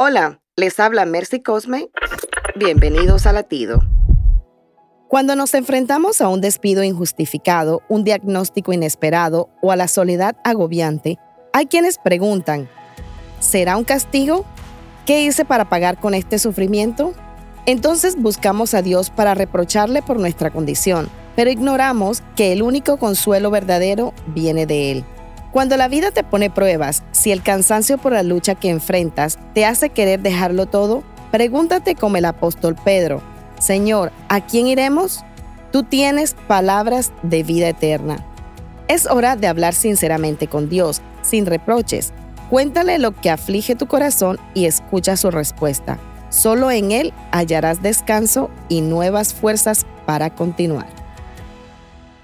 Hola, les habla Mercy Cosme. Bienvenidos a Latido. Cuando nos enfrentamos a un despido injustificado, un diagnóstico inesperado o a la soledad agobiante, hay quienes preguntan, ¿será un castigo? ¿Qué hice para pagar con este sufrimiento? Entonces buscamos a Dios para reprocharle por nuestra condición, pero ignoramos que el único consuelo verdadero viene de Él. Cuando la vida te pone pruebas, si el cansancio por la lucha que enfrentas te hace querer dejarlo todo, pregúntate como el apóstol Pedro, Señor, ¿a quién iremos? Tú tienes palabras de vida eterna. Es hora de hablar sinceramente con Dios, sin reproches. Cuéntale lo que aflige tu corazón y escucha su respuesta. Solo en Él hallarás descanso y nuevas fuerzas para continuar.